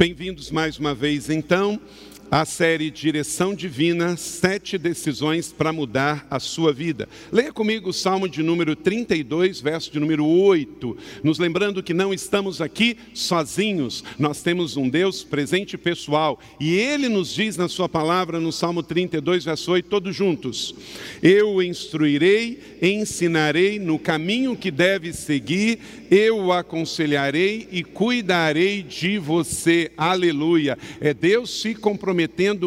Bem-vindos mais uma vez, então, à série Direção Divina: Sete Decisões para Mudar a Sua Vida. Leia comigo o Salmo de número 32, verso de número 8. Nos lembrando que não estamos aqui sozinhos, nós temos um Deus presente e pessoal. E Ele nos diz na Sua palavra, no Salmo 32, verso 8, todos juntos: Eu o instruirei, ensinarei no caminho que deve seguir eu o aconselharei e cuidarei de você. Aleluia. É Deus se comprometendo,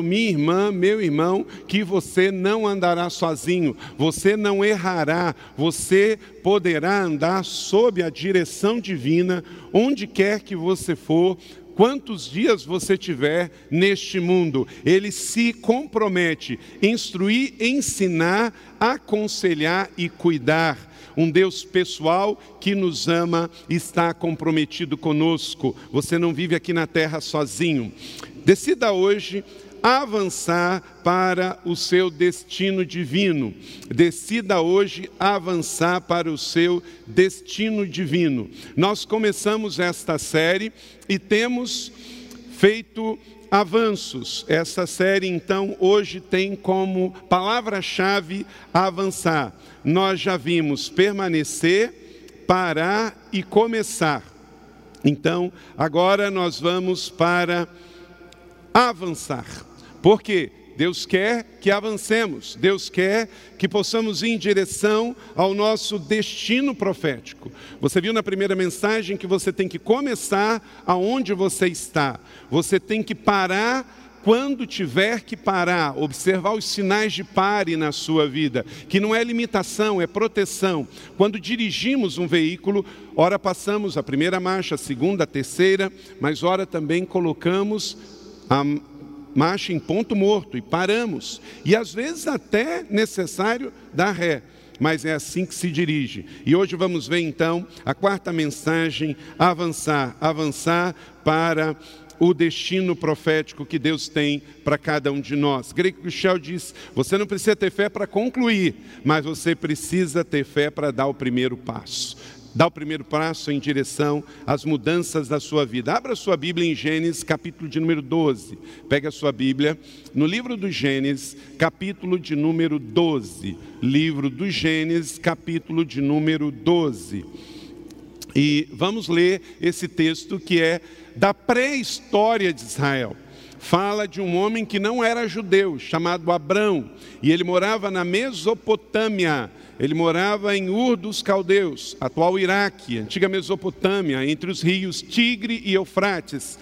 minha irmã, meu irmão, que você não andará sozinho, você não errará, você poderá andar sob a direção divina, onde quer que você for, quantos dias você tiver neste mundo. Ele se compromete, instruir, ensinar, aconselhar e cuidar um Deus pessoal que nos ama está comprometido conosco. Você não vive aqui na terra sozinho. Decida hoje avançar para o seu destino divino. Decida hoje avançar para o seu destino divino. Nós começamos esta série e temos feito avanços. Essa série, então, hoje tem como palavra-chave avançar. Nós já vimos permanecer, parar e começar. Então, agora nós vamos para avançar. Por quê? Deus quer que avancemos, Deus quer que possamos ir em direção ao nosso destino profético. Você viu na primeira mensagem que você tem que começar aonde você está, você tem que parar quando tiver que parar, observar os sinais de pare na sua vida, que não é limitação, é proteção. Quando dirigimos um veículo, ora passamos a primeira marcha, a segunda, a terceira, mas ora também colocamos a marcha em ponto morto e paramos. E às vezes até necessário dar ré mas é assim que se dirige. E hoje vamos ver então a quarta mensagem: avançar, avançar para o destino profético que Deus tem para cada um de nós. Greg Michel diz: você não precisa ter fé para concluir, mas você precisa ter fé para dar o primeiro passo dá o primeiro passo em direção às mudanças da sua vida. Abra sua Bíblia em Gênesis, capítulo de número 12. Pega a sua Bíblia no livro do Gênesis, capítulo de número 12. Livro do Gênesis, capítulo de número 12. E vamos ler esse texto que é da pré-história de Israel fala de um homem que não era judeu, chamado Abrão, e ele morava na Mesopotâmia. Ele morava em Ur dos Caldeus, atual Iraque, antiga Mesopotâmia, entre os rios Tigre e Eufrates.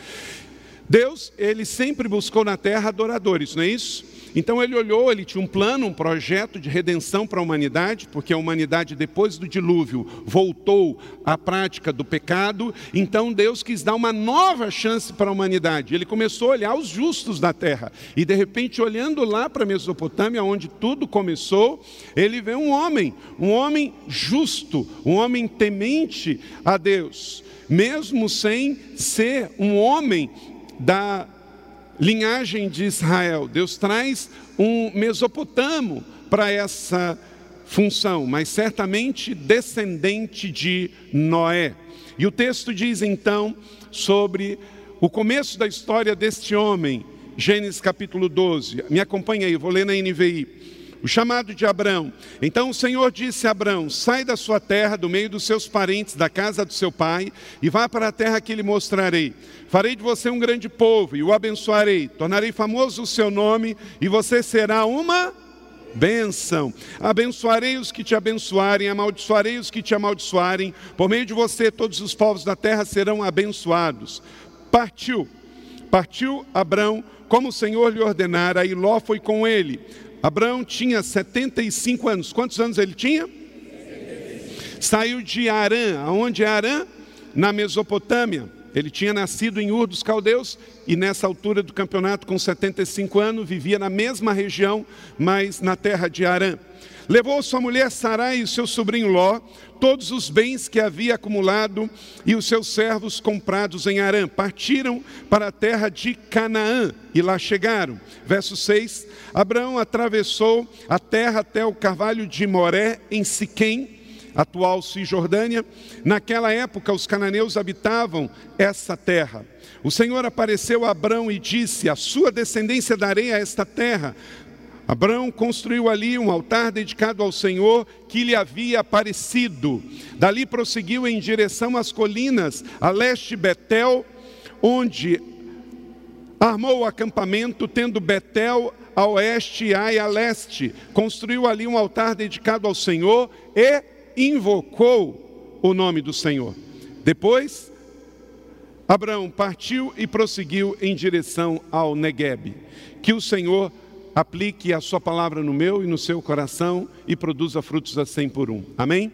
Deus, ele sempre buscou na terra adoradores, não é isso? Então ele olhou, ele tinha um plano, um projeto de redenção para a humanidade, porque a humanidade, depois do dilúvio, voltou à prática do pecado. Então Deus quis dar uma nova chance para a humanidade. Ele começou a olhar os justos da terra. E de repente, olhando lá para a Mesopotâmia, onde tudo começou, ele vê um homem, um homem justo, um homem temente a Deus, mesmo sem ser um homem da linhagem de Israel. Deus traz um mesopotamo para essa função, mas certamente descendente de Noé. E o texto diz então sobre o começo da história deste homem, Gênesis capítulo 12. Me acompanha aí, vou ler na NVI o chamado de Abrão. Então o Senhor disse a Abrão: Sai da sua terra, do meio dos seus parentes, da casa do seu pai, e vá para a terra que lhe mostrarei. Farei de você um grande povo e o abençoarei. Tornarei famoso o seu nome e você será uma bênção. Abençoarei os que te abençoarem, amaldiçoarei os que te amaldiçoarem. Por meio de você, todos os povos da terra serão abençoados. Partiu, partiu Abrão, como o Senhor lhe ordenara, e Ló foi com ele. Abraão tinha 75 anos. Quantos anos ele tinha? Saiu de Arã. Aonde é Arã? Na Mesopotâmia. Ele tinha nascido em Ur dos Caldeus e nessa altura do campeonato, com 75 anos, vivia na mesma região, mas na terra de Arã. Levou sua mulher Sarai e seu sobrinho Ló, todos os bens que havia acumulado e os seus servos comprados em Arã. Partiram para a terra de Canaã e lá chegaram. Verso 6: Abraão atravessou a terra até o carvalho de Moré, em Siquém, atual Cisjordânia. Naquela época, os cananeus habitavam essa terra. O Senhor apareceu a Abrão e disse: A sua descendência darei a esta terra. Abraão construiu ali um altar dedicado ao Senhor que lhe havia aparecido. Dali prosseguiu em direção às colinas, a leste Betel, onde armou o acampamento, tendo Betel a oeste e Ai a leste. Construiu ali um altar dedicado ao Senhor e invocou o nome do Senhor. Depois, Abraão partiu e prosseguiu em direção ao Negueb. Que o Senhor aplique a sua palavra no meu e no seu coração e produza frutos a cem por um. Amém?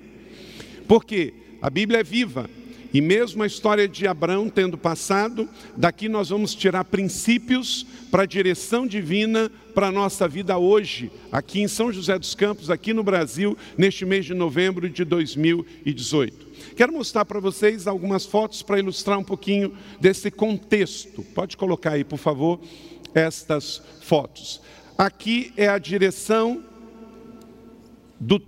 Porque a Bíblia é viva e mesmo a história de Abraão tendo passado, daqui nós vamos tirar princípios para a direção divina para a nossa vida hoje, aqui em São José dos Campos, aqui no Brasil, neste mês de novembro de 2018. Quero mostrar para vocês algumas fotos para ilustrar um pouquinho desse contexto. Pode colocar aí, por favor, estas fotos. Aqui é a direção do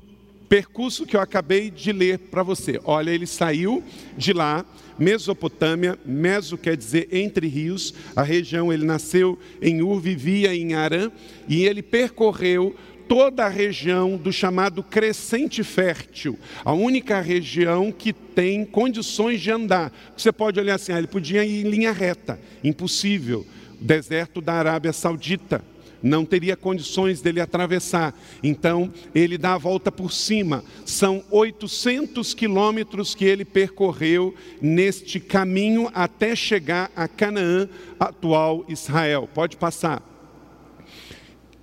percurso que eu acabei de ler para você. Olha, ele saiu de lá, Mesopotâmia, Meso quer dizer entre rios, a região, ele nasceu em Ur, vivia em Arã, e ele percorreu toda a região do chamado crescente fértil, a única região que tem condições de andar. Você pode olhar assim, ah, ele podia ir em linha reta, impossível. Deserto da Arábia Saudita não teria condições dele atravessar. Então, ele dá a volta por cima. São 800 quilômetros que ele percorreu neste caminho até chegar a Canaã, atual Israel. Pode passar.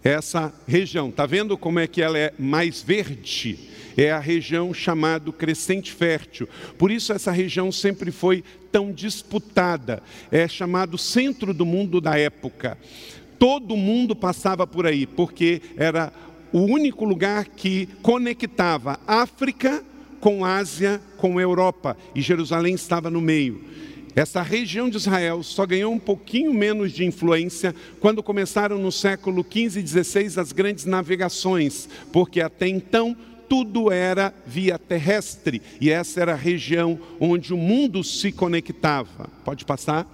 Essa região, está vendo como é que ela é mais verde? É a região chamada Crescente Fértil. Por isso essa região sempre foi tão disputada. É chamado centro do mundo da época. Todo mundo passava por aí, porque era o único lugar que conectava África com Ásia, com Europa, e Jerusalém estava no meio. Essa região de Israel só ganhou um pouquinho menos de influência quando começaram no século 15 e 16 as grandes navegações, porque até então tudo era via terrestre e essa era a região onde o mundo se conectava. Pode passar?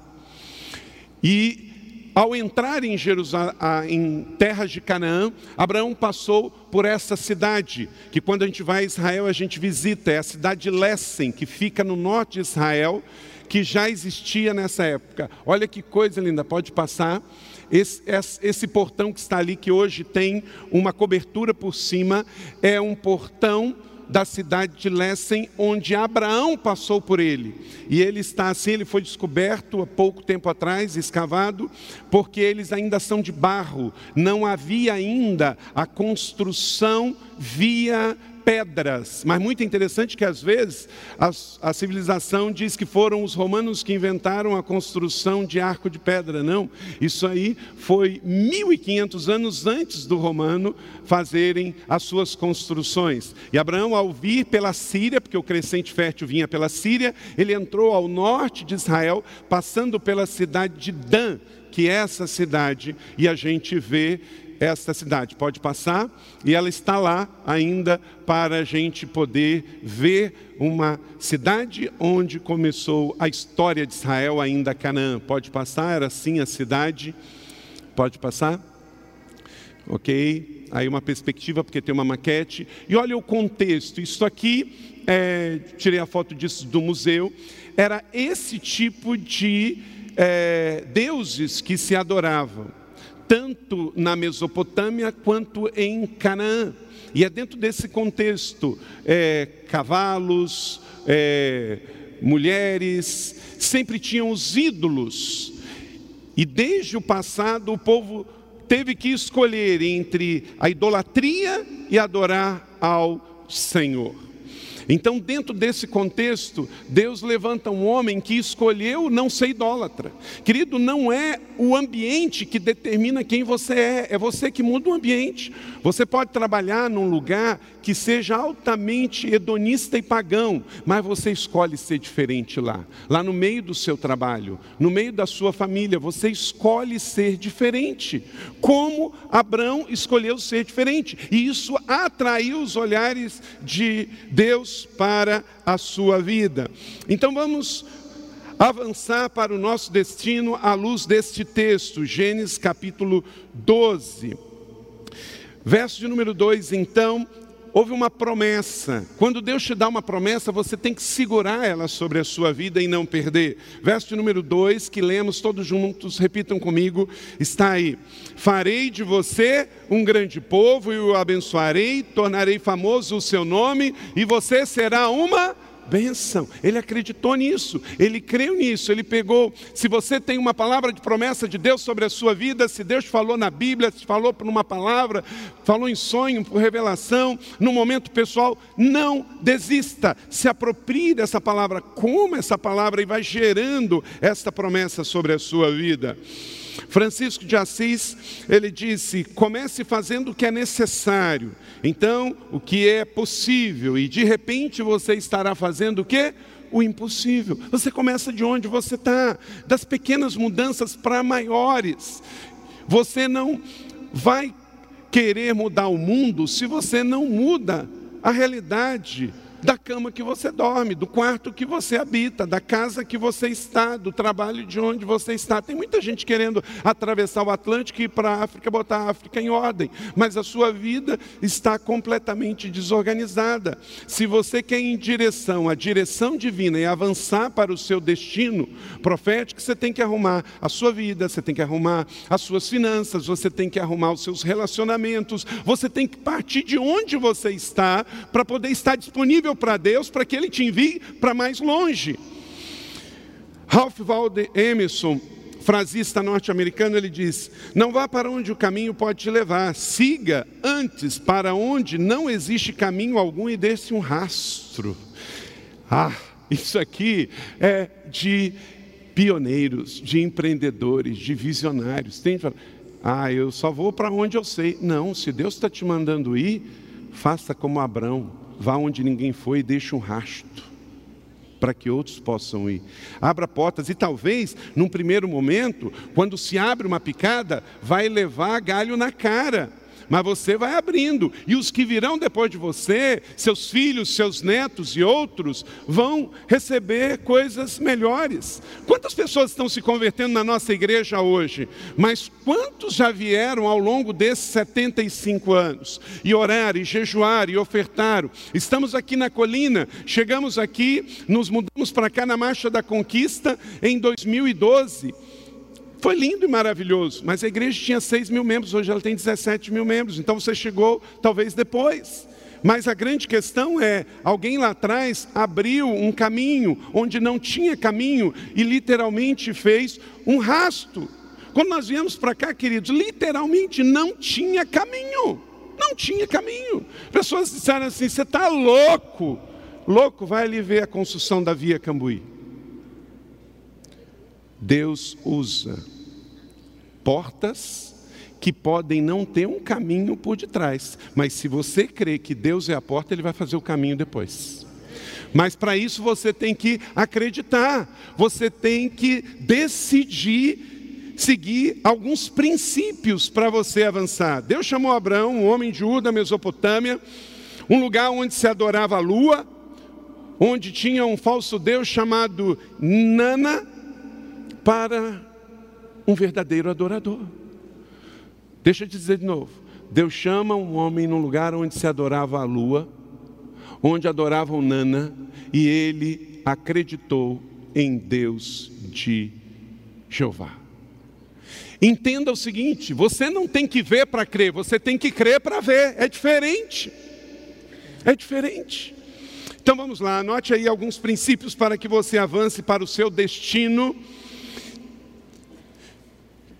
E ao entrar em, Jerusalém, em terras de Canaã, Abraão passou por essa cidade, que quando a gente vai a Israel a gente visita, é a cidade de Lessen, que fica no norte de Israel, que já existia nessa época. Olha que coisa linda, pode passar. Esse, esse, portão que está ali, que hoje tem uma cobertura por cima, é um portão da cidade de Lessen, onde Abraão passou por ele. E ele está assim, ele foi descoberto há pouco tempo atrás, escavado, porque eles ainda são de barro. Não havia ainda a construção via pedras. Mas muito interessante que às vezes a, a, civilização diz que foram os romanos que inventaram a construção de arco de pedra. Não, isso aí foi 1500 anos antes do romano fazerem as suas construções. E Abraão, ao vir pela Síria, porque o crescente fértil vinha pela Síria, ele entrou ao norte de Israel, passando pela cidade de Dan, que é essa cidade, e a gente vê esta cidade. Pode passar, e ela está lá ainda para a gente poder ver uma cidade onde começou a história de Israel, ainda Canaã. Pode passar, era assim a cidade. Pode passar? Ok, aí uma perspectiva, porque tem uma maquete. E olha o contexto, isso aqui, é, tirei a foto disso do museu, era esse tipo de é, deuses que se adoravam tanto na Mesopotâmia quanto em Canaã. E é dentro desse contexto, é, cavalos, é, mulheres, sempre tinham os ídolos. E desde o passado o povo teve que escolher entre a idolatria e adorar ao Senhor. Então, dentro desse contexto, Deus levanta um homem que escolheu não ser idólatra. Querido, não é o ambiente que determina quem você é, é você que muda o ambiente. Você pode trabalhar num lugar que seja altamente hedonista e pagão, mas você escolhe ser diferente lá. Lá no meio do seu trabalho, no meio da sua família, você escolhe ser diferente. Como Abraão escolheu ser diferente. E isso atraiu os olhares de Deus Para a sua vida. Então vamos avançar para o nosso destino à luz deste texto, Gênesis capítulo 12. Verso de número 2, então, houve uma promessa. Quando Deus te dá uma promessa, você tem que segurar ela sobre a sua vida e não perder. Verso número 2, que lemos todos juntos, repitam comigo, está aí. Farei de você um grande povo e o abençoarei, tornarei famoso o seu nome e você será uma bênção. Ele acreditou nisso, ele creu nisso, ele pegou. Se você tem uma palavra de promessa de Deus sobre a sua vida, se Deus falou na Bíblia, se falou por uma palavra, falou em sonho, por revelação, no momento pessoal, não desista, se aproprie dessa palavra, coma essa palavra e vai gerando esta promessa sobre a sua vida. Francisco de Assis, ele disse: comece fazendo o que é necessário, então o que é possível, e de repente você estará fazendo o que? O impossível. Você começa de onde você está, das pequenas mudanças para maiores. Você não vai querer mudar o mundo se você não muda a realidade da cama que você dorme, do quarto que você habita, da casa que você está, do trabalho de onde você está. Tem muita gente querendo atravessar o Atlântico e ir para a África, botar a África em ordem, mas a sua vida está completamente desorganizada. Se você quer ir em direção à direção divina e avançar para o seu destino profético, você tem que arrumar a sua vida, você tem que arrumar as suas finanças, você tem que arrumar os seus relacionamentos, você tem que partir de onde você está para poder estar disponível para Deus para que Ele te envie para mais longe. Ralph Waldo Emerson, frasista norte-americano, ele diz: Não vá para onde o caminho pode te levar, siga antes para onde não existe caminho algum e deixe um rastro. Ah, isso aqui é de pioneiros, de empreendedores, de visionários. Tem gente ah, eu só vou para onde eu sei. Não, se Deus está te mandando ir, faça como Abraão vá onde ninguém foi e deixe um rasto para que outros possam ir. Abra portas e talvez, num primeiro momento, quando se abre uma picada, vai levar galho na cara mas você vai abrindo, e os que virão depois de você, seus filhos, seus netos e outros, vão receber coisas melhores. Quantas pessoas estão se convertendo na nossa igreja hoje? Mas quantos já vieram ao longo desses 75 anos e oraram, e jejuaram, e ofertaram? Estamos aqui na colina, chegamos aqui, nos mudamos para cá na Marcha da Conquista em 2012. Foi lindo e maravilhoso, mas a igreja tinha 6 mil membros, hoje ela tem 17 mil membros, então você chegou talvez depois. Mas a grande questão é: alguém lá atrás abriu um caminho onde não tinha caminho e literalmente fez um rasto. Quando nós viemos para cá, queridos, literalmente não tinha caminho. Não tinha caminho. Pessoas disseram assim: você está louco. Louco, vai ali ver a construção da Via Cambuí. Deus usa portas que podem não ter um caminho por detrás, mas se você crê que Deus é a porta, Ele vai fazer o caminho depois. Mas para isso você tem que acreditar, você tem que decidir seguir alguns princípios para você avançar. Deus chamou Abraão, um homem de Ur da Mesopotâmia, um lugar onde se adorava a lua, onde tinha um falso deus chamado Nana, para um verdadeiro adorador. Deixa eu te dizer de novo. Deus chama um homem num lugar onde se adorava a lua, onde adoravam Nana, e ele acreditou em Deus de Jeová. Entenda o seguinte: você não tem que ver para crer, você tem que crer para ver. É diferente. É diferente. Então vamos lá, anote aí alguns princípios para que você avance para o seu destino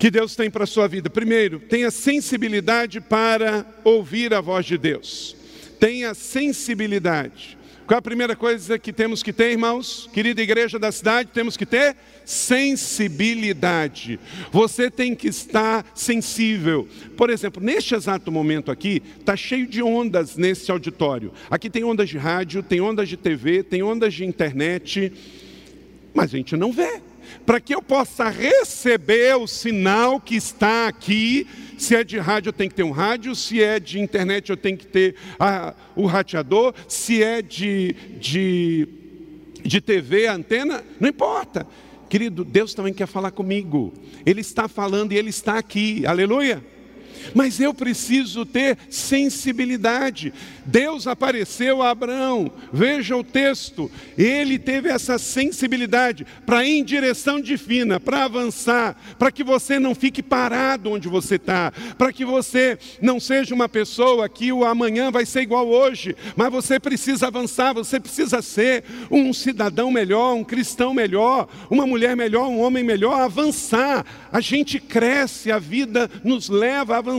que Deus tem para a sua vida? Primeiro, tenha sensibilidade para ouvir a voz de Deus. Tenha sensibilidade. Qual é a primeira coisa que temos que ter, irmãos? Querida igreja da cidade, temos que ter sensibilidade. Você tem que estar sensível. Por exemplo, neste exato momento aqui, está cheio de ondas nesse auditório. Aqui tem ondas de rádio, tem ondas de TV, tem ondas de internet, mas a gente não vê para que eu possa receber o sinal que está aqui Se é de rádio, eu tenho que ter um rádio. Se é de internet, eu tenho que ter a, o rateador. Se é de, de, de TV, antena, não importa. Querido, Deus também quer falar comigo. Ele está falando e Ele está aqui. Aleluia. Mas eu preciso ter sensibilidade. Deus apareceu a Abraão, veja o texto, ele teve essa sensibilidade para ir em direção divina, para avançar, para que você não fique parado onde você está, para que você não seja uma pessoa que o amanhã vai ser igual hoje, mas você precisa avançar, você precisa ser um cidadão melhor, um cristão melhor, uma mulher melhor, um homem melhor, avançar. A gente cresce, a vida nos leva a avançar,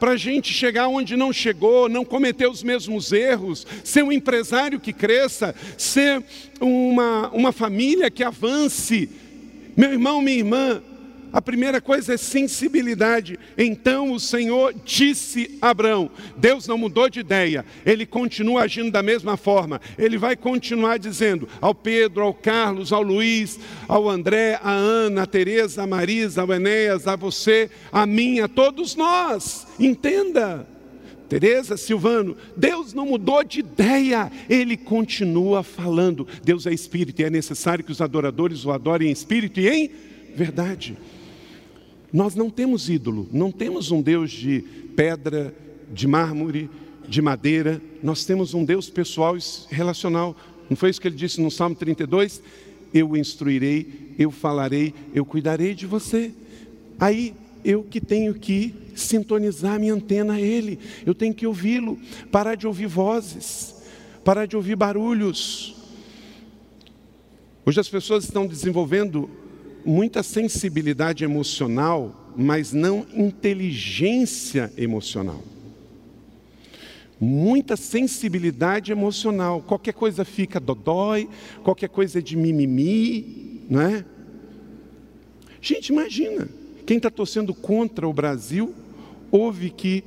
para a gente chegar onde não chegou, não cometer os mesmos erros, ser um empresário que cresça, ser uma, uma família que avance. Meu irmão, minha irmã, a primeira coisa é sensibilidade. Então o Senhor disse a Abraão: Deus não mudou de ideia, ele continua agindo da mesma forma. Ele vai continuar dizendo ao Pedro, ao Carlos, ao Luiz, ao André, a Ana, a Tereza, a Marisa, ao Enéas, a você, a mim, a todos nós. Entenda. Tereza, Silvano, Deus não mudou de ideia, Ele continua falando. Deus é Espírito e é necessário que os adoradores o adorem em Espírito e em verdade. Nós não temos ídolo, não temos um Deus de pedra, de mármore, de madeira, nós temos um Deus pessoal e relacional. Não foi isso que ele disse no Salmo 32? Eu instruirei, eu falarei, eu cuidarei de você. Aí eu que tenho que sintonizar minha antena a Ele, eu tenho que ouvi-lo, parar de ouvir vozes, parar de ouvir barulhos. Hoje as pessoas estão desenvolvendo muita sensibilidade emocional, mas não inteligência emocional. Muita sensibilidade emocional, qualquer coisa fica dodói, qualquer coisa é de mimimi, não é? Gente, imagina, quem está torcendo contra o Brasil ouve que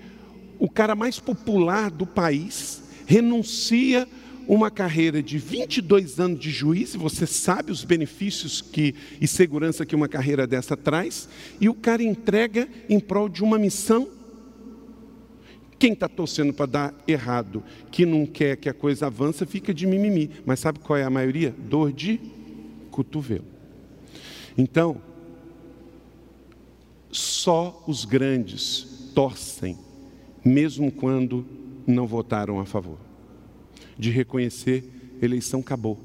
o cara mais popular do país renuncia uma carreira de 22 anos de juiz, e você sabe os benefícios que, e segurança que uma carreira dessa traz, e o cara entrega em prol de uma missão. Quem está torcendo para dar errado, que não quer que a coisa avance, fica de mimimi. Mas sabe qual é a maioria? Dor de cotovelo. Então, só os grandes torcem, mesmo quando não votaram a favor. De reconhecer, eleição acabou.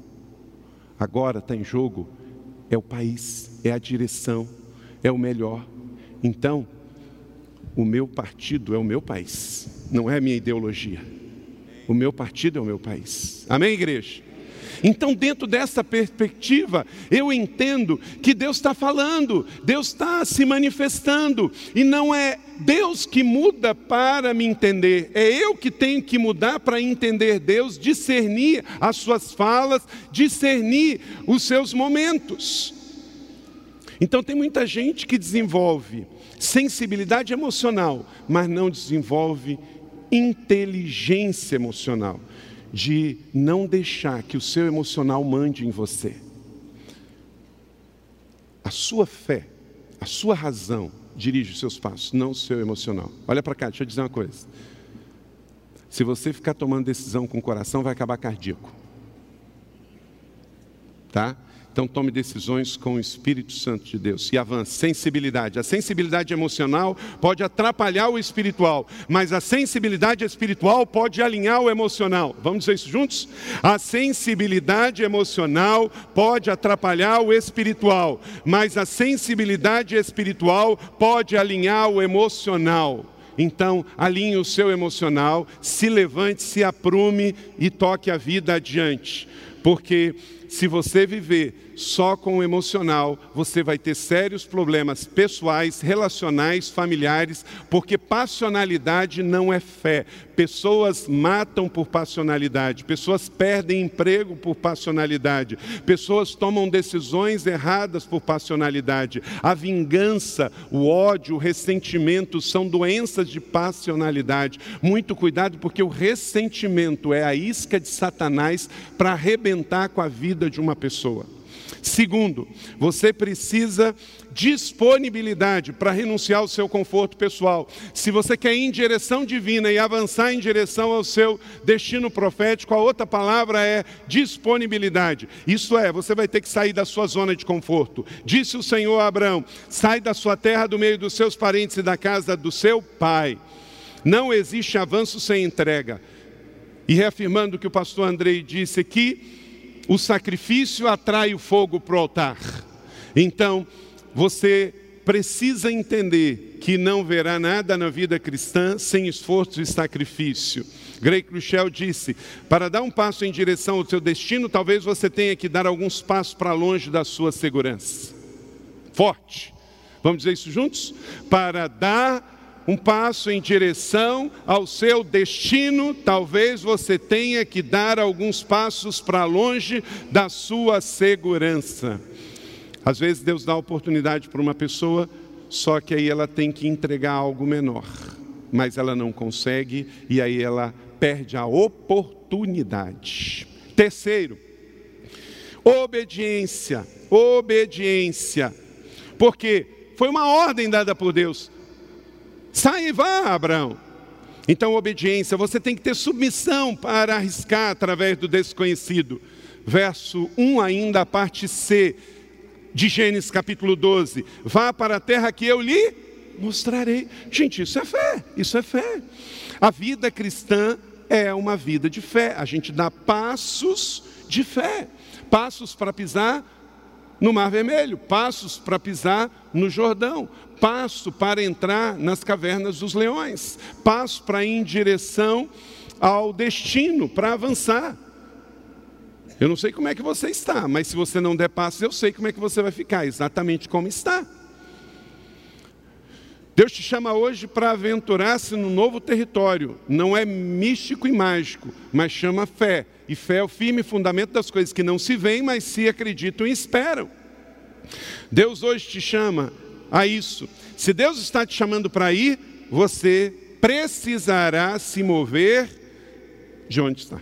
Agora está em jogo é o país, é a direção, é o melhor. Então, o meu partido é o meu país, não é a minha ideologia. O meu partido é o meu país. Amém, igreja? Então, dentro dessa perspectiva, eu entendo que Deus está falando, Deus está se manifestando, e não é Deus que muda para me entender, é eu que tenho que mudar para entender Deus, discernir as suas falas, discernir os seus momentos. Então, tem muita gente que desenvolve sensibilidade emocional, mas não desenvolve inteligência emocional de não deixar que o seu emocional mande em você. A sua fé, a sua razão dirige os seus passos, não o seu emocional. Olha para cá, deixa eu dizer uma coisa. Se você ficar tomando decisão com o coração, vai acabar cardíaco. Tá? Então tome decisões com o Espírito Santo de Deus e avance. Sensibilidade. A sensibilidade emocional pode atrapalhar o espiritual, mas a sensibilidade espiritual pode alinhar o emocional. Vamos dizer isso juntos? A sensibilidade emocional pode atrapalhar o espiritual, mas a sensibilidade espiritual pode alinhar o emocional. Então, alinhe o seu emocional, se levante, se aprume e toque a vida adiante. Porque se você viver só com o emocional, você vai ter sérios problemas pessoais, relacionais, familiares, porque passionalidade não é fé. Pessoas matam por passionalidade, pessoas perdem emprego por passionalidade, pessoas tomam decisões erradas por passionalidade. A vingança, o ódio, o ressentimento são doenças de passionalidade. Muito cuidado, porque o ressentimento é a isca de Satanás para arrebentar com a vida de uma pessoa. Segundo, você precisa disponibilidade para renunciar ao seu conforto pessoal. Se você quer ir em direção divina e avançar em direção ao seu destino profético, a outra palavra é disponibilidade. Isso é, você vai ter que sair da sua zona de conforto. Disse o Senhor a Abraão: sai da sua terra, do meio dos seus parentes e da casa do seu pai. Não existe avanço sem entrega. E reafirmando o que o pastor Andrei disse aqui, o sacrifício atrai o fogo para o altar. Então, você precisa entender que não verá nada na vida cristã sem esforço e sacrifício. Greg Cruchel disse: para dar um passo em direção ao seu destino, talvez você tenha que dar alguns passos para longe da sua segurança. Forte. Vamos dizer isso juntos? Para dar um passo em direção ao seu destino, talvez você tenha que dar alguns passos para longe da sua segurança. Às vezes Deus dá oportunidade para uma pessoa, só que aí ela tem que entregar algo menor, mas ela não consegue e aí ela perde a oportunidade. Terceiro, obediência, obediência, porque foi uma ordem dada por Deus. Sai e vá, Abraão. Então, obediência, você tem que ter submissão para arriscar através do desconhecido. Verso 1 ainda, a parte C de Gênesis capítulo 12. Vá para a terra que eu lhe mostrarei. Gente, isso é fé, isso é fé. A vida cristã é uma vida de fé. A gente dá passos de fé. Passos para pisar no Mar Vermelho, passos para pisar no Jordão, passo para entrar nas cavernas dos leões, passo para ir em direção ao destino, para avançar. Eu não sei como é que você está, mas se você não der passos, eu sei como é que você vai ficar, exatamente como está. Deus te chama hoje para aventurar-se no novo território. Não é místico e mágico, mas chama fé. E fé é o firme fundamento das coisas que não se veem, mas se acreditam e esperam. Deus hoje te chama a isso. Se Deus está te chamando para ir, você precisará se mover de onde está.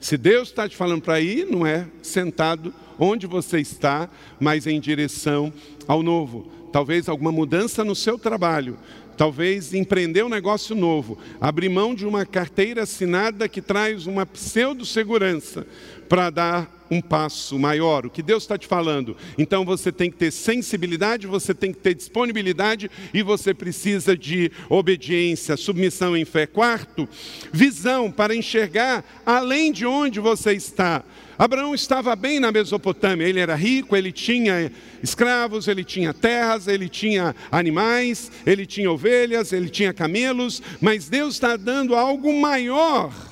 Se Deus está te falando para ir, não é sentado onde você está, mas em direção ao novo. Talvez alguma mudança no seu trabalho, talvez empreender um negócio novo, abrir mão de uma carteira assinada que traz uma pseudo-segurança para dar um passo maior. O que Deus está te falando? Então você tem que ter sensibilidade, você tem que ter disponibilidade e você precisa de obediência, submissão em fé. Quarto, visão para enxergar além de onde você está. Abraão estava bem na Mesopotâmia, ele era rico, ele tinha escravos, ele tinha terras, ele tinha animais, ele tinha ovelhas, ele tinha camelos, mas Deus está dando algo maior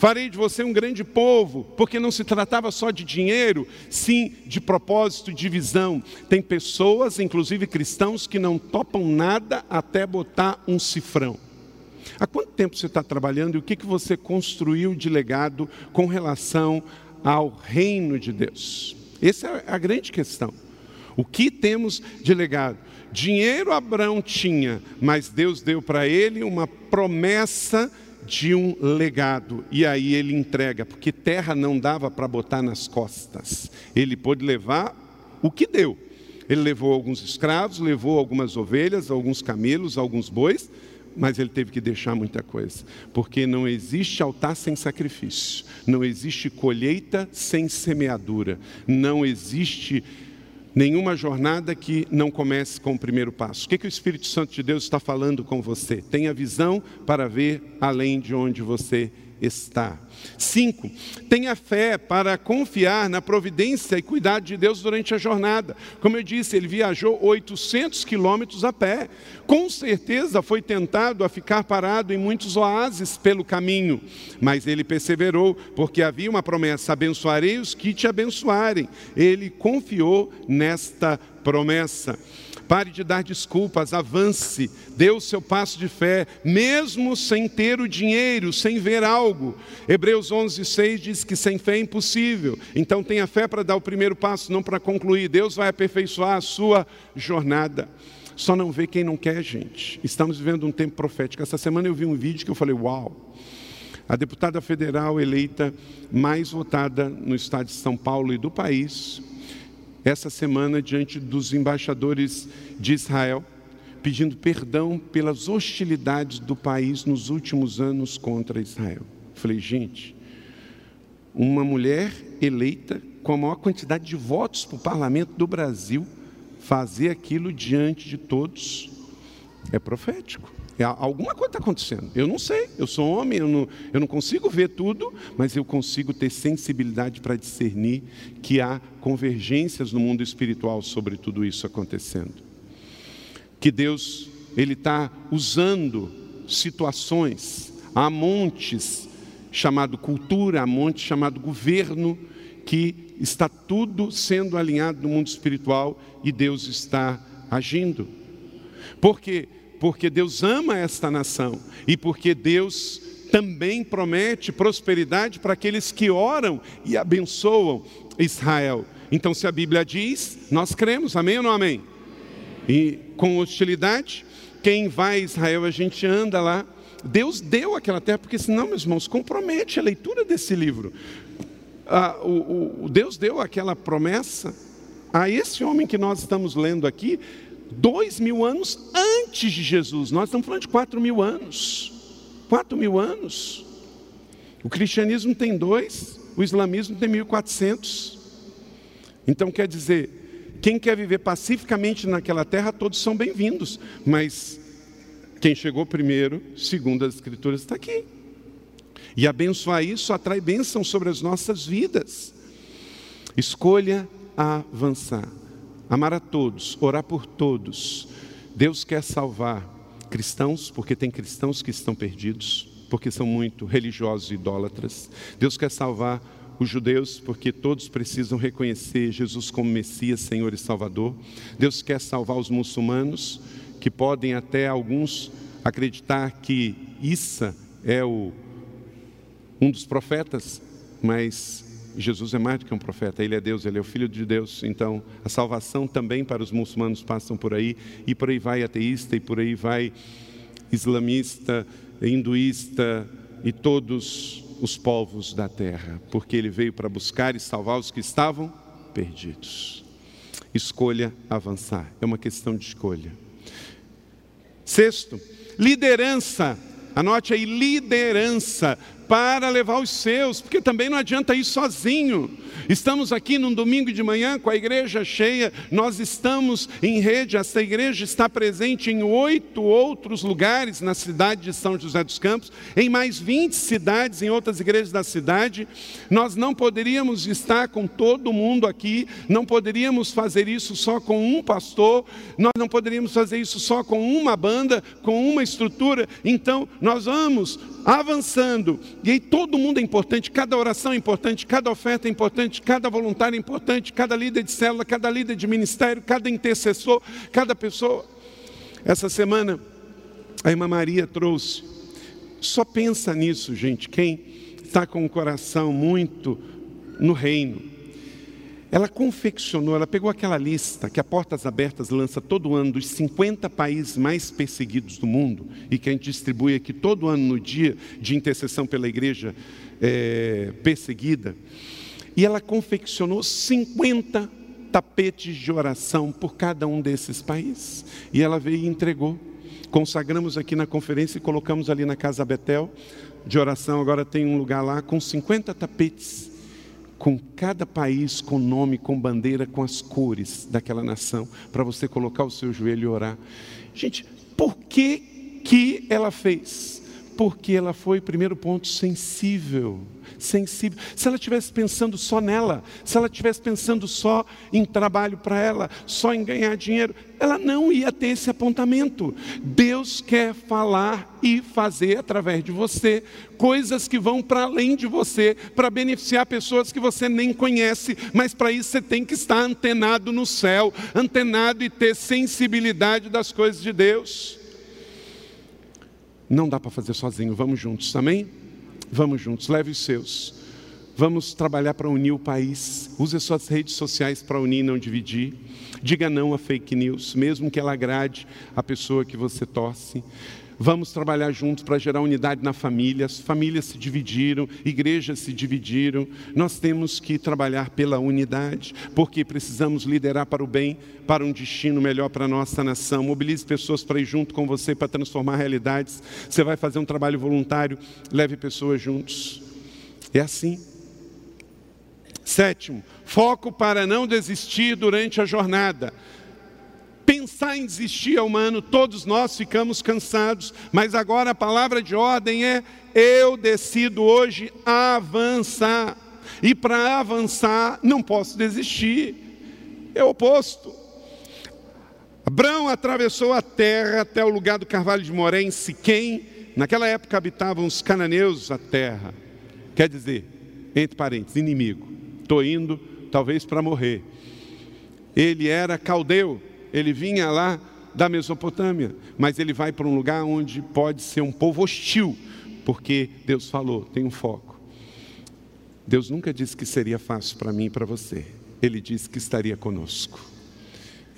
Farei de você um grande povo, porque não se tratava só de dinheiro, sim de propósito, de visão. Tem pessoas, inclusive cristãos, que não topam nada até botar um cifrão. Há quanto tempo você está trabalhando e o que, que você construiu de legado com relação ao reino de Deus? Essa é a grande questão. O que temos de legado? Dinheiro Abraão tinha, mas Deus deu para ele uma promessa de um legado. E aí ele entrega, porque terra não dava para botar nas costas. Ele pôde levar o que deu. Ele levou alguns escravos, levou algumas ovelhas, alguns camelos, alguns bois, mas ele teve que deixar muita coisa, porque não existe altar sem sacrifício, não existe colheita sem semeadura, não existe Nenhuma jornada que não comece com o primeiro passo. O que, que o Espírito Santo de Deus está falando com você? Tenha visão para ver além de onde você está. Cinco, tenha fé para confiar na providência e cuidado de Deus durante a jornada. Como eu disse, ele viajou 800 quilômetros a pé. Com certeza foi tentado a ficar parado em muitos oásis pelo caminho, mas ele perseverou, porque havia uma promessa: abençoarei os que te abençoarem. Ele confiou nesta promessa. Pare de dar desculpas, avance, dê o seu passo de fé, mesmo sem ter o dinheiro, sem ver algo. Hebreus 11, 6 diz que sem fé é impossível. Então tenha fé para dar o primeiro passo, não para concluir. Deus vai aperfeiçoar a sua jornada. Só não vê quem não quer, gente. Estamos vivendo um tempo profético. Essa semana eu vi um vídeo que eu falei: Uau! A deputada federal eleita mais votada no estado de São Paulo e do país essa semana diante dos embaixadores de Israel, pedindo perdão pelas hostilidades do país nos últimos anos contra Israel. Falei, gente, uma mulher eleita com a maior quantidade de votos para o parlamento do Brasil fazer aquilo diante de todos é profético. É, alguma coisa está acontecendo. Eu não sei, eu sou homem, eu não, eu não consigo ver tudo, mas eu consigo ter sensibilidade para discernir que há convergências no mundo espiritual sobre tudo isso acontecendo. Que Deus, Ele está usando situações, há montes chamado cultura, há montes chamado governo, que está tudo sendo alinhado no mundo espiritual e Deus está agindo. Por quê? Porque Deus ama esta nação e porque Deus também promete prosperidade para aqueles que oram e abençoam Israel. Então, se a Bíblia diz, nós cremos, amém ou não amém? E com hostilidade, quem vai a Israel, a gente anda lá. Deus deu aquela terra, porque senão, meus irmãos, compromete a leitura desse livro. Ah, o, o, Deus deu aquela promessa a esse homem que nós estamos lendo aqui, dois mil anos antes de Jesus. Nós estamos falando de quatro mil anos. Quatro mil anos. O cristianismo tem dois, o islamismo tem mil e quatrocentos. Então quer dizer, quem quer viver pacificamente naquela terra, todos são bem-vindos. Mas quem chegou primeiro, segundo as Escrituras, está aqui. E abençoar isso atrai bênção sobre as nossas vidas. Escolha avançar amar a todos, orar por todos. Deus quer salvar cristãos, porque tem cristãos que estão perdidos, porque são muito religiosos e idólatras. Deus quer salvar os judeus, porque todos precisam reconhecer Jesus como Messias, Senhor e Salvador. Deus quer salvar os muçulmanos, que podem até alguns acreditar que Issa é o, um dos profetas, mas Jesus é mais do que um profeta, ele é Deus, ele é o Filho de Deus. Então, a salvação também para os muçulmanos passam por aí, e por aí vai ateísta, e por aí vai islamista, hinduísta e todos os povos da terra, porque ele veio para buscar e salvar os que estavam perdidos. Escolha avançar, é uma questão de escolha. Sexto, liderança. Anote aí, liderança para levar os seus, porque também não adianta ir sozinho. Estamos aqui num domingo de manhã com a igreja cheia, nós estamos em rede, essa igreja está presente em oito outros lugares na cidade de São José dos Campos, em mais 20 cidades, em outras igrejas da cidade. Nós não poderíamos estar com todo mundo aqui, não poderíamos fazer isso só com um pastor, nós não poderíamos fazer isso só com uma banda, com uma estrutura. Então, nós vamos avançando, e aí todo mundo é importante, cada oração é importante, cada oferta é importante, cada voluntário é importante, cada líder de célula, cada líder de ministério, cada intercessor, cada pessoa. Essa semana, a irmã Maria trouxe, só pensa nisso, gente, quem está com o coração muito no reino, ela confeccionou, ela pegou aquela lista que a Portas Abertas lança todo ano dos 50 países mais perseguidos do mundo e que a gente distribui aqui todo ano no dia de intercessão pela igreja é, perseguida. E ela confeccionou 50 tapetes de oração por cada um desses países. E ela veio e entregou. Consagramos aqui na conferência e colocamos ali na Casa Betel de oração. Agora tem um lugar lá com 50 tapetes com cada país, com nome, com bandeira, com as cores daquela nação, para você colocar o seu joelho e orar. Gente, por que, que ela fez? Porque ela foi, primeiro ponto, sensível sensível. Se ela estivesse pensando só nela, se ela estivesse pensando só em trabalho para ela, só em ganhar dinheiro, ela não ia ter esse apontamento. Deus quer falar e fazer através de você coisas que vão para além de você, para beneficiar pessoas que você nem conhece, mas para isso você tem que estar antenado no céu, antenado e ter sensibilidade das coisas de Deus. Não dá para fazer sozinho, vamos juntos, amém? Vamos juntos, leve os seus. Vamos trabalhar para unir o país. Use as suas redes sociais para unir e não dividir. Diga não a fake news, mesmo que ela agrade a pessoa que você torce. Vamos trabalhar juntos para gerar unidade na família. As famílias se dividiram, igrejas se dividiram. Nós temos que trabalhar pela unidade, porque precisamos liderar para o bem, para um destino melhor para a nossa nação. Mobilize pessoas para ir junto com você para transformar realidades. Você vai fazer um trabalho voluntário, leve pessoas juntos. É assim. Sétimo, foco para não desistir durante a jornada. Pensar em desistir é humano, todos nós ficamos cansados, mas agora a palavra de ordem é: eu decido hoje avançar. E para avançar, não posso desistir. É o oposto. Abraão atravessou a terra até o lugar do carvalho de Moré, em Siquém. Naquela época habitavam os cananeus a terra. Quer dizer, entre parênteses, inimigo. Estou indo, talvez para morrer. Ele era caldeu, ele vinha lá da Mesopotâmia, mas ele vai para um lugar onde pode ser um povo hostil, porque Deus falou, tem um foco. Deus nunca disse que seria fácil para mim e para você. Ele disse que estaria conosco.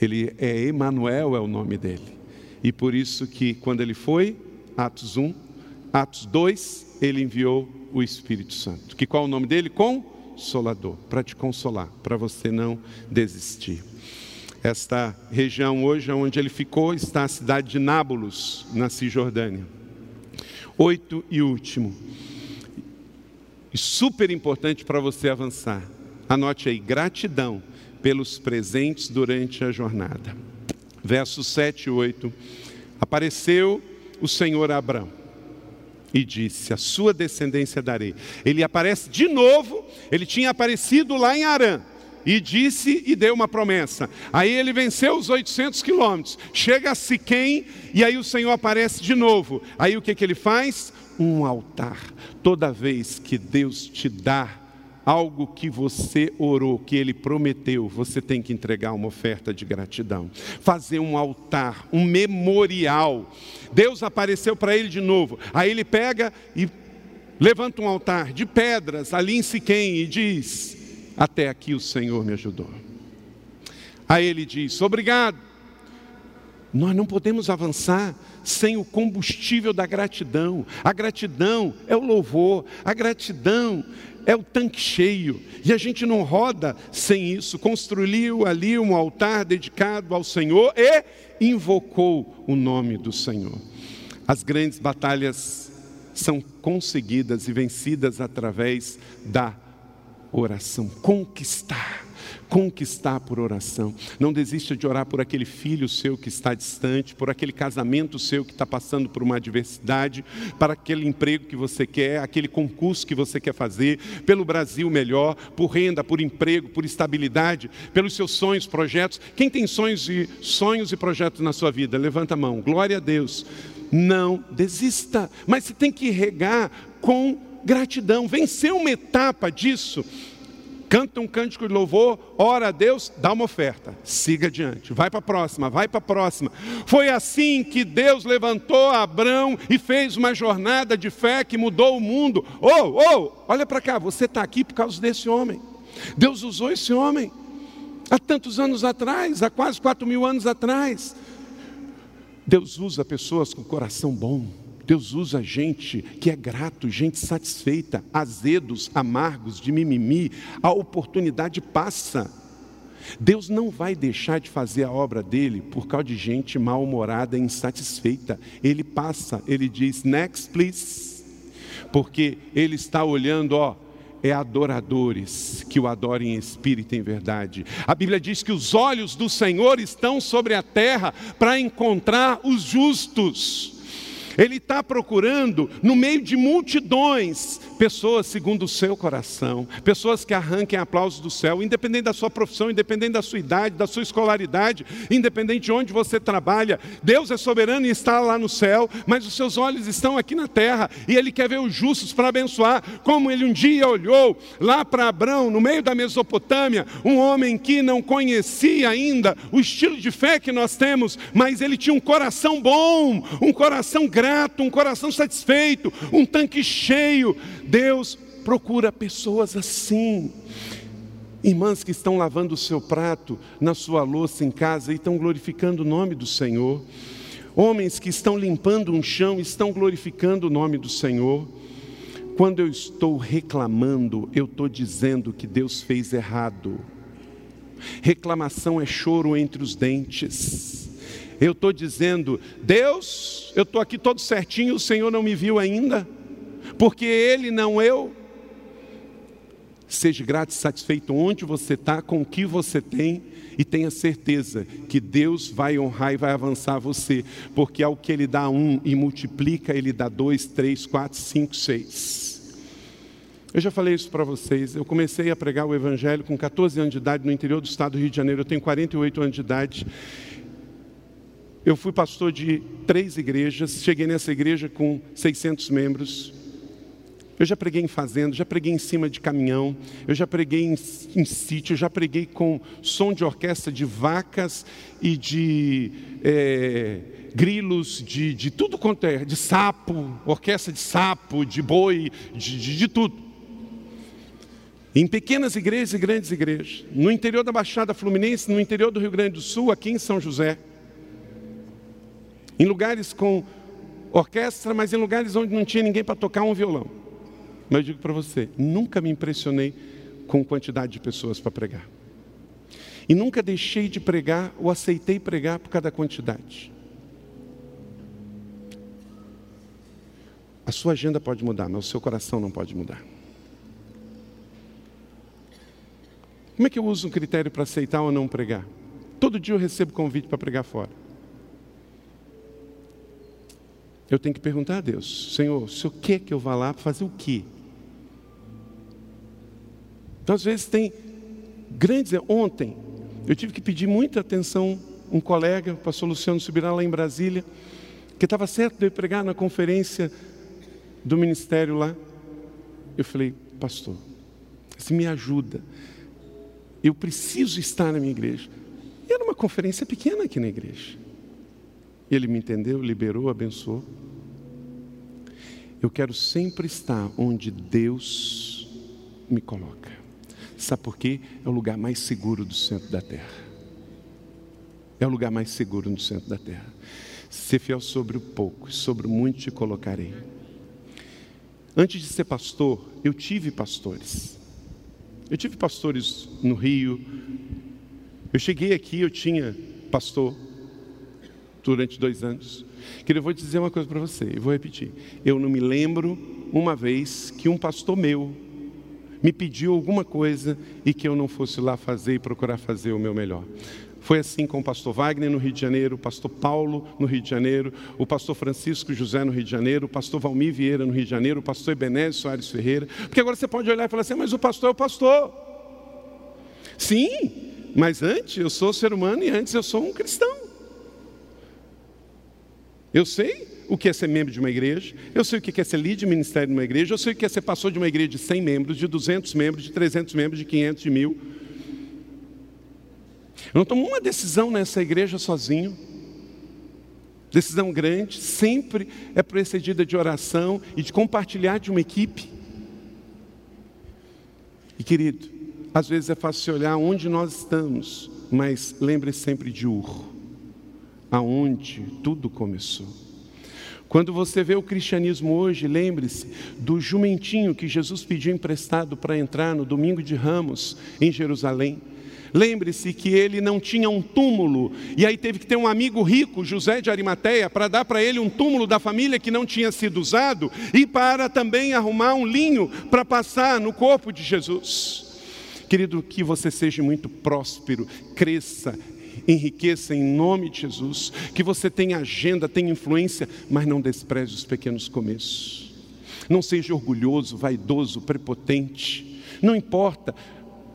Ele é Emanuel é o nome dele. E por isso que quando ele foi, Atos 1, Atos 2, ele enviou o Espírito Santo. Que qual é o nome dele? Consolador, para te consolar, para você não desistir. Esta região hoje, onde ele ficou, está a cidade de Nábulos, na Cisjordânia. Oito e último. E super importante para você avançar. Anote aí, gratidão pelos presentes durante a jornada. Versos 7 e 8. Apareceu o Senhor a Abraão e disse: A sua descendência darei. Ele aparece de novo, ele tinha aparecido lá em Arã e disse e deu uma promessa. Aí ele venceu os 800 quilômetros, chega a Siquém e aí o Senhor aparece de novo. Aí o que, que ele faz? Um altar. Toda vez que Deus te dá algo que você orou, que ele prometeu, você tem que entregar uma oferta de gratidão. Fazer um altar, um memorial. Deus apareceu para ele de novo. Aí ele pega e levanta um altar de pedras ali em Siquém e diz: até aqui o Senhor me ajudou. Aí ele diz: Obrigado. Nós não podemos avançar sem o combustível da gratidão. A gratidão é o louvor, a gratidão é o tanque cheio. E a gente não roda sem isso. Construiu ali um altar dedicado ao Senhor e invocou o nome do Senhor. As grandes batalhas são conseguidas e vencidas através da oração, conquistar, conquistar por oração. Não desista de orar por aquele filho seu que está distante, por aquele casamento seu que está passando por uma adversidade, para aquele emprego que você quer, aquele concurso que você quer fazer, pelo Brasil melhor, por renda, por emprego, por estabilidade, pelos seus sonhos, projetos. Quem tem sonhos e sonhos e projetos na sua vida? Levanta a mão. Glória a Deus. Não desista, mas você tem que regar com gratidão. Vencer uma etapa disso. Canta um cântico de louvor, ora a Deus, dá uma oferta, siga adiante, vai para a próxima, vai para a próxima. Foi assim que Deus levantou Abraão e fez uma jornada de fé que mudou o mundo. Oh, oh, olha para cá, você está aqui por causa desse homem. Deus usou esse homem há tantos anos atrás, há quase quatro mil anos atrás. Deus usa pessoas com coração bom. Deus usa gente que é grato, gente satisfeita, azedos, amargos, de mimimi. A oportunidade passa. Deus não vai deixar de fazer a obra dele por causa de gente mal-humorada insatisfeita. Ele passa, ele diz, next please. Porque ele está olhando, ó, é adoradores que o adorem em espírito e em verdade. A Bíblia diz que os olhos do Senhor estão sobre a terra para encontrar os justos. Ele está procurando, no meio de multidões, pessoas segundo o seu coração, pessoas que arranquem aplausos do céu, independente da sua profissão, independente da sua idade, da sua escolaridade, independente de onde você trabalha. Deus é soberano e está lá no céu, mas os seus olhos estão aqui na terra e Ele quer ver os justos para abençoar, como Ele um dia olhou lá para Abraão, no meio da Mesopotâmia, um homem que não conhecia ainda o estilo de fé que nós temos, mas ele tinha um coração bom, um coração grande grato, um coração satisfeito, um tanque cheio. Deus procura pessoas assim. Irmãs que estão lavando o seu prato na sua louça em casa e estão glorificando o nome do Senhor. homens que estão limpando um chão, estão glorificando o nome do Senhor. Quando eu estou reclamando, eu estou dizendo que Deus fez errado. Reclamação é choro entre os dentes. Eu estou dizendo, Deus, eu estou aqui todo certinho, o Senhor não me viu ainda, porque Ele não eu. Seja grato e satisfeito onde você está, com o que você tem, e tenha certeza que Deus vai honrar e vai avançar você, porque ao que Ele dá um e multiplica, Ele dá dois, três, quatro, cinco, seis. Eu já falei isso para vocês. Eu comecei a pregar o Evangelho com 14 anos de idade no interior do estado do Rio de Janeiro. Eu tenho 48 anos de idade. Eu fui pastor de três igrejas. Cheguei nessa igreja com 600 membros. Eu já preguei em fazenda, já preguei em cima de caminhão, eu já preguei em, em sítio, já preguei com som de orquestra de vacas e de é, grilos, de, de tudo quanto é, de sapo, orquestra de sapo, de boi, de, de, de tudo. Em pequenas igrejas e grandes igrejas, no interior da Baixada Fluminense, no interior do Rio Grande do Sul, aqui em São José. Em lugares com orquestra, mas em lugares onde não tinha ninguém para tocar um violão. Mas eu digo para você, nunca me impressionei com quantidade de pessoas para pregar. E nunca deixei de pregar ou aceitei pregar por causa da quantidade. A sua agenda pode mudar, mas o seu coração não pode mudar. Como é que eu uso um critério para aceitar ou não pregar? Todo dia eu recebo convite para pregar fora. Eu tenho que perguntar a Deus: Senhor, o quer que eu vá lá fazer o quê? Então, às vezes, tem grandes. Ontem, eu tive que pedir muita atenção. Um colega, o pastor Luciano Subirá, lá em Brasília, que estava certo de eu pregar na conferência do ministério lá. Eu falei, pastor, se me ajuda. Eu preciso estar na minha igreja. E era uma conferência pequena aqui na igreja. Ele me entendeu, liberou, abençoou. Eu quero sempre estar onde Deus me coloca. Sabe por quê? É o lugar mais seguro do centro da terra. É o lugar mais seguro no centro da terra. Ser fiel sobre o pouco, sobre o muito te colocarei. Antes de ser pastor, eu tive pastores. Eu tive pastores no Rio. Eu cheguei aqui, eu tinha pastor durante dois anos. Queria eu vou dizer uma coisa para você, e vou repetir. Eu não me lembro uma vez que um pastor meu me pediu alguma coisa e que eu não fosse lá fazer e procurar fazer o meu melhor. Foi assim com o pastor Wagner no Rio de Janeiro, o pastor Paulo no Rio de Janeiro, o pastor Francisco José no Rio de Janeiro, o pastor Valmir Vieira no Rio de Janeiro, o pastor Ebenezer Soares Ferreira. Porque agora você pode olhar e falar assim, mas o pastor é o pastor. Sim, mas antes eu sou ser humano e antes eu sou um cristão. Eu sei o que é ser membro de uma igreja, eu sei o que é ser líder de ministério de uma igreja, eu sei o que é ser pastor de uma igreja de 100 membros, de 200 membros, de 300 membros, de 500, de mil. Eu não tomo uma decisão nessa igreja sozinho. Decisão grande, sempre é precedida de oração e de compartilhar de uma equipe. E querido, às vezes é fácil olhar onde nós estamos, mas lembre sempre de Ur, aonde tudo começou. Quando você vê o cristianismo hoje, lembre-se do jumentinho que Jesus pediu emprestado para entrar no domingo de Ramos em Jerusalém. Lembre-se que ele não tinha um túmulo, e aí teve que ter um amigo rico, José de Arimateia, para dar para ele um túmulo da família que não tinha sido usado, e para também arrumar um linho para passar no corpo de Jesus. Querido, que você seja muito próspero, cresça, enriqueça em nome de Jesus, que você tenha agenda, tenha influência, mas não despreze os pequenos começos. Não seja orgulhoso, vaidoso, prepotente. Não importa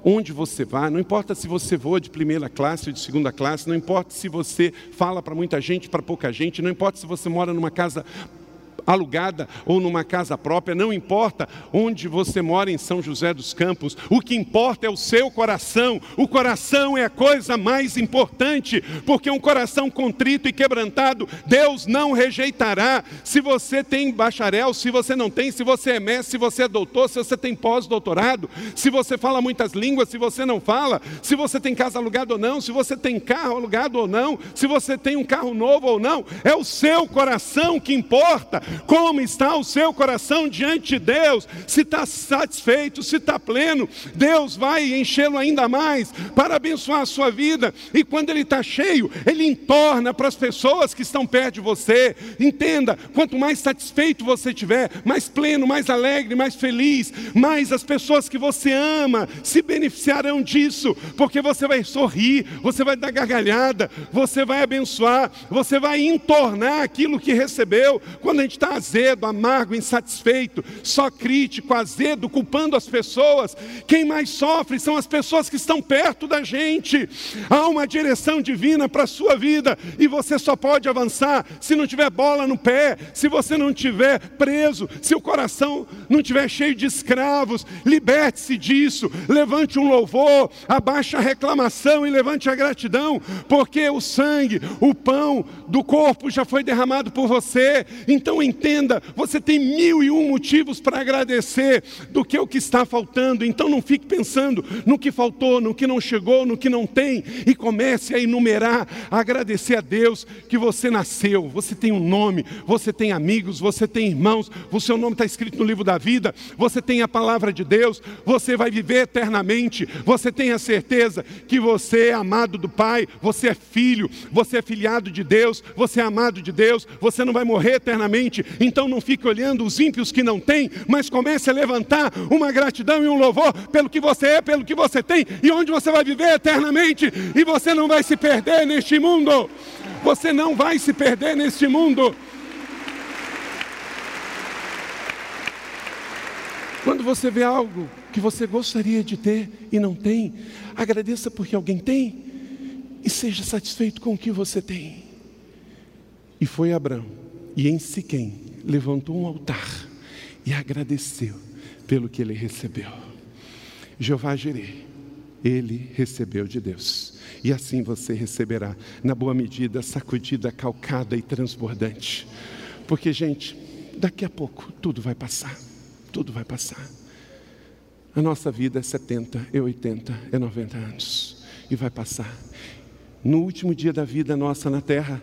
onde você vai, não importa se você voa de primeira classe ou de segunda classe, não importa se você fala para muita gente, para pouca gente, não importa se você mora numa casa alugada ou numa casa própria, não importa onde você mora em São José dos Campos, o que importa é o seu coração. O coração é a coisa mais importante, porque um coração contrito e quebrantado, Deus não rejeitará. Se você tem bacharel, se você não tem, se você é mestre, se você é doutor, se você tem pós-doutorado, se você fala muitas línguas, se você não fala, se você tem casa alugada ou não, se você tem carro alugado ou não, se você tem um carro novo ou não, é o seu coração que importa. Como está o seu coração diante de Deus? Se está satisfeito, se está pleno, Deus vai enchê-lo ainda mais para abençoar a sua vida. E quando ele está cheio, ele entorna para as pessoas que estão perto de você. Entenda: quanto mais satisfeito você tiver, mais pleno, mais alegre, mais feliz, mais as pessoas que você ama se beneficiarão disso, porque você vai sorrir, você vai dar gargalhada, você vai abençoar, você vai entornar aquilo que recebeu. Quando a gente está azedo, amargo, insatisfeito, só crítico, azedo, culpando as pessoas, quem mais sofre são as pessoas que estão perto da gente. Há uma direção divina para a sua vida e você só pode avançar se não tiver bola no pé, se você não tiver preso, se o coração não tiver cheio de escravos. Liberte-se disso, levante um louvor, abaixe a reclamação e levante a gratidão, porque o sangue, o pão do corpo já foi derramado por você. Então entenda, você tem mil e um motivos para agradecer do que o que está faltando. Então não fique pensando no que faltou, no que não chegou, no que não tem, e comece a enumerar, a agradecer a Deus que você nasceu, você tem um nome, você tem amigos, você tem irmãos, o seu nome está escrito no livro da vida, você tem a palavra de Deus, você vai viver eternamente, você tem a certeza que você é amado do Pai, você é filho, você é filiado de Deus, você é amado de Deus, você não vai morrer eternamente, então não fique olhando os ímpios que não têm, mas comece a levantar uma gratidão e um louvor pelo que você é, pelo que você tem e onde você vai viver eternamente, e você não vai se perder neste mundo, você não vai se perder neste mundo. Quando você vê algo que você gostaria de ter e não tem, agradeça porque alguém tem e seja satisfeito com o que você tem. E foi Abraão, e em Siquém levantou um altar e agradeceu pelo que ele recebeu. Jeová Jireh, ele recebeu de Deus. E assim você receberá, na boa medida, sacudida, calcada e transbordante. Porque, gente, daqui a pouco tudo vai passar tudo vai passar. A nossa vida é 70, é 80, é 90 anos e vai passar. No último dia da vida nossa na terra,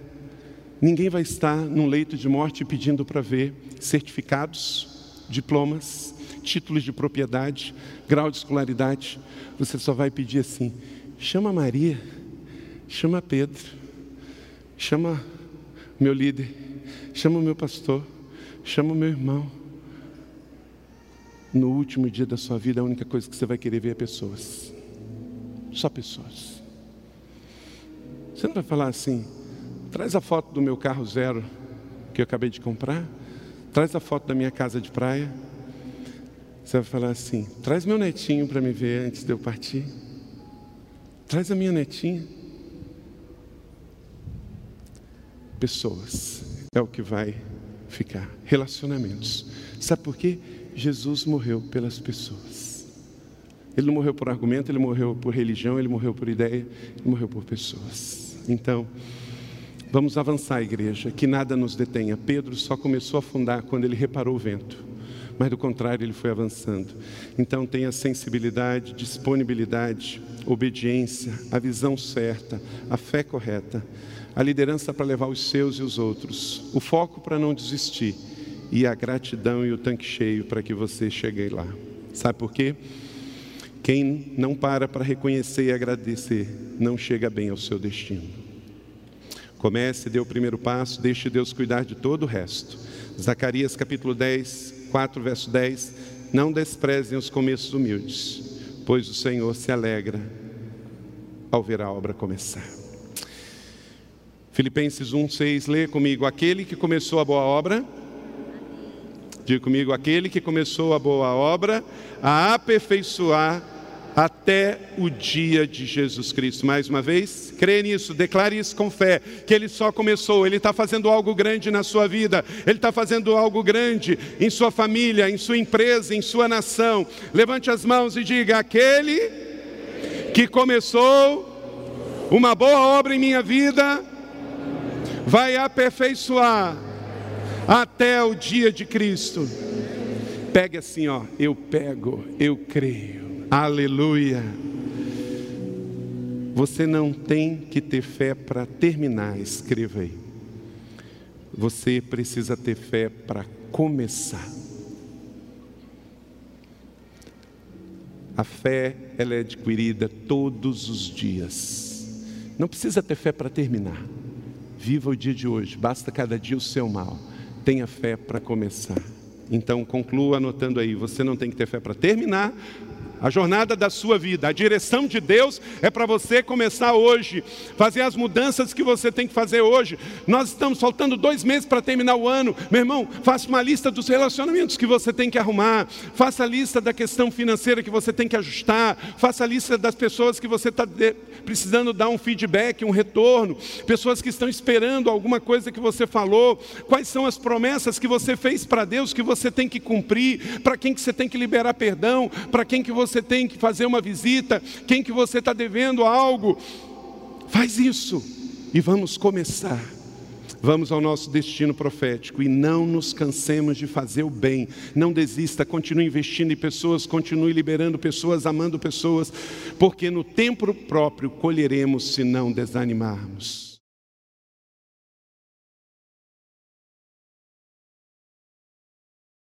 ninguém vai estar num leito de morte pedindo para ver certificados, diplomas, títulos de propriedade, grau de escolaridade. Você só vai pedir assim: chama Maria, chama Pedro, chama meu líder, chama o meu pastor, chama o meu irmão no último dia da sua vida, a única coisa que você vai querer ver é pessoas. Só pessoas. Você não vai falar assim, traz a foto do meu carro zero que eu acabei de comprar, traz a foto da minha casa de praia. Você vai falar assim, traz meu netinho para me ver antes de eu partir. Traz a minha netinha. Pessoas é o que vai ficar. Relacionamentos. Sabe por quê? Jesus morreu pelas pessoas. Ele não morreu por argumento, ele morreu por religião, ele morreu por ideia, ele morreu por pessoas. Então, vamos avançar, igreja, que nada nos detenha. Pedro só começou a afundar quando ele reparou o vento, mas do contrário, ele foi avançando. Então, tenha sensibilidade, disponibilidade, obediência, a visão certa, a fé correta, a liderança para levar os seus e os outros, o foco para não desistir e a gratidão e o tanque cheio para que você chegue lá. Sabe por quê? Quem não para para reconhecer e agradecer, não chega bem ao seu destino. Comece, dê o primeiro passo, deixe Deus cuidar de todo o resto. Zacarias capítulo 10, 4, verso 10. Não desprezem os começos humildes, pois o Senhor se alegra ao ver a obra começar. Filipenses 1, 6, lê comigo: Aquele que começou a boa obra Diga comigo, aquele que começou a boa obra, a aperfeiçoar até o dia de Jesus Cristo. Mais uma vez, crê nisso, declare isso com fé, que Ele só começou, Ele está fazendo algo grande na sua vida, Ele está fazendo algo grande em sua família, em sua empresa, em sua nação. Levante as mãos e diga: aquele que começou uma boa obra em minha vida, vai aperfeiçoar até o dia de Cristo. Pegue assim, ó, eu pego, eu creio. Aleluia. Você não tem que ter fé para terminar, escreva aí. Você precisa ter fé para começar. A fé, ela é adquirida todos os dias. Não precisa ter fé para terminar. Viva o dia de hoje, basta cada dia o seu mal. Tenha fé para começar. Então conclua anotando aí, você não tem que ter fé para terminar, a jornada da sua vida, a direção de Deus é para você começar hoje, fazer as mudanças que você tem que fazer hoje. Nós estamos faltando dois meses para terminar o ano. Meu irmão, faça uma lista dos relacionamentos que você tem que arrumar, faça a lista da questão financeira que você tem que ajustar, faça a lista das pessoas que você está precisando dar um feedback, um retorno, pessoas que estão esperando alguma coisa que você falou, quais são as promessas que você fez para Deus que você tem que cumprir, para quem que você tem que liberar perdão, para quem que você tem que fazer uma visita, quem que você está devendo algo. Faz isso e vamos começar. Vamos ao nosso destino profético e não nos cansemos de fazer o bem. Não desista, continue investindo em pessoas, continue liberando pessoas, amando pessoas, porque no tempo próprio colheremos se não desanimarmos.